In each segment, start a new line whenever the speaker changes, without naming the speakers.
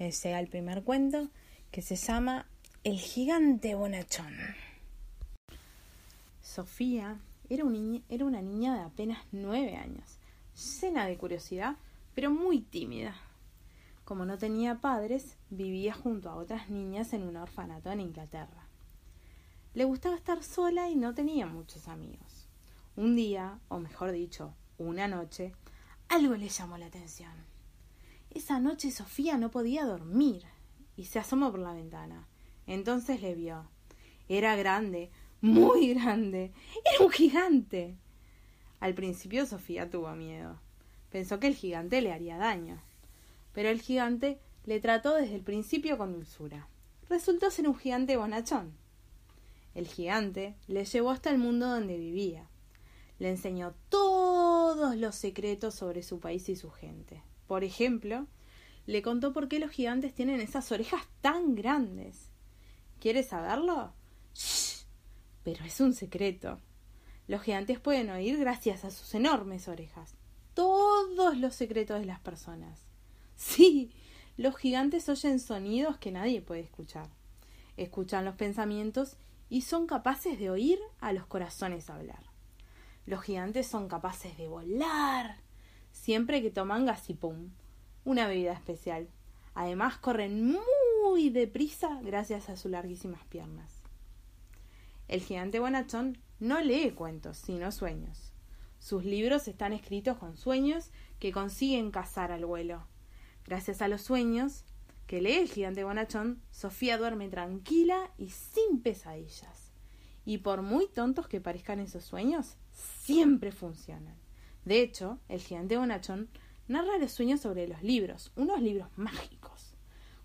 Este el primer cuento que se llama El gigante bonachón. Sofía era, un era una niña de apenas nueve años, llena de curiosidad, pero muy tímida. Como no tenía padres, vivía junto a otras niñas en un orfanato en Inglaterra. Le gustaba estar sola y no tenía muchos amigos. Un día, o mejor dicho, una noche, algo le llamó la atención. Esa noche Sofía no podía dormir y se asomó por la ventana. Entonces le vio. Era grande, muy grande. Era un gigante. Al principio Sofía tuvo miedo. Pensó que el gigante le haría daño. Pero el gigante le trató desde el principio con dulzura. Resultó ser un gigante bonachón. El gigante le llevó hasta el mundo donde vivía. Le enseñó todos los secretos sobre su país y su gente. Por ejemplo, le contó por qué los gigantes tienen esas orejas tan grandes. ¿Quieres saberlo? ¡Shh! Pero es un secreto. Los gigantes pueden oír gracias a sus enormes orejas. Todos los secretos de las personas. Sí, los gigantes oyen sonidos que nadie puede escuchar. Escuchan los pensamientos y son capaces de oír a los corazones hablar. Los gigantes son capaces de volar siempre que toman gasipum, una bebida especial. Además corren muy deprisa gracias a sus larguísimas piernas. El gigante bonachón no lee cuentos, sino sueños. Sus libros están escritos con sueños que consiguen cazar al vuelo. Gracias a los sueños que lee el gigante bonachón, Sofía duerme tranquila y sin pesadillas. Y por muy tontos que parezcan esos sueños, siempre funcionan. De hecho, el gigante bonachón narra los sueños sobre los libros, unos libros mágicos.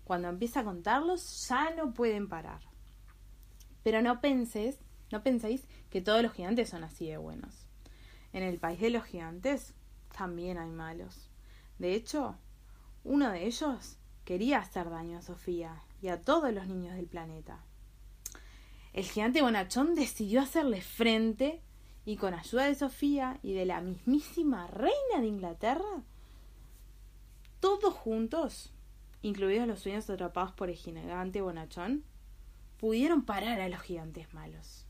Cuando empieza a contarlos, ya no pueden parar. Pero no penses, no penséis que todos los gigantes son así de buenos. En el país de los gigantes también hay malos. De hecho, uno de ellos quería hacer daño a Sofía y a todos los niños del planeta. El gigante bonachón decidió hacerle frente y con ayuda de Sofía y de la mismísima reina de Inglaterra, todos juntos, incluidos los sueños atrapados por el gigante bonachón, pudieron parar a los gigantes malos.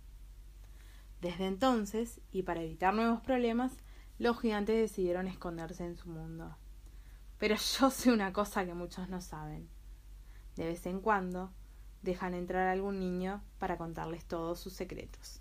Desde entonces, y para evitar nuevos problemas, los gigantes decidieron esconderse en su mundo. Pero yo sé una cosa que muchos no saben. De vez en cuando dejan entrar a algún niño para contarles todos sus secretos,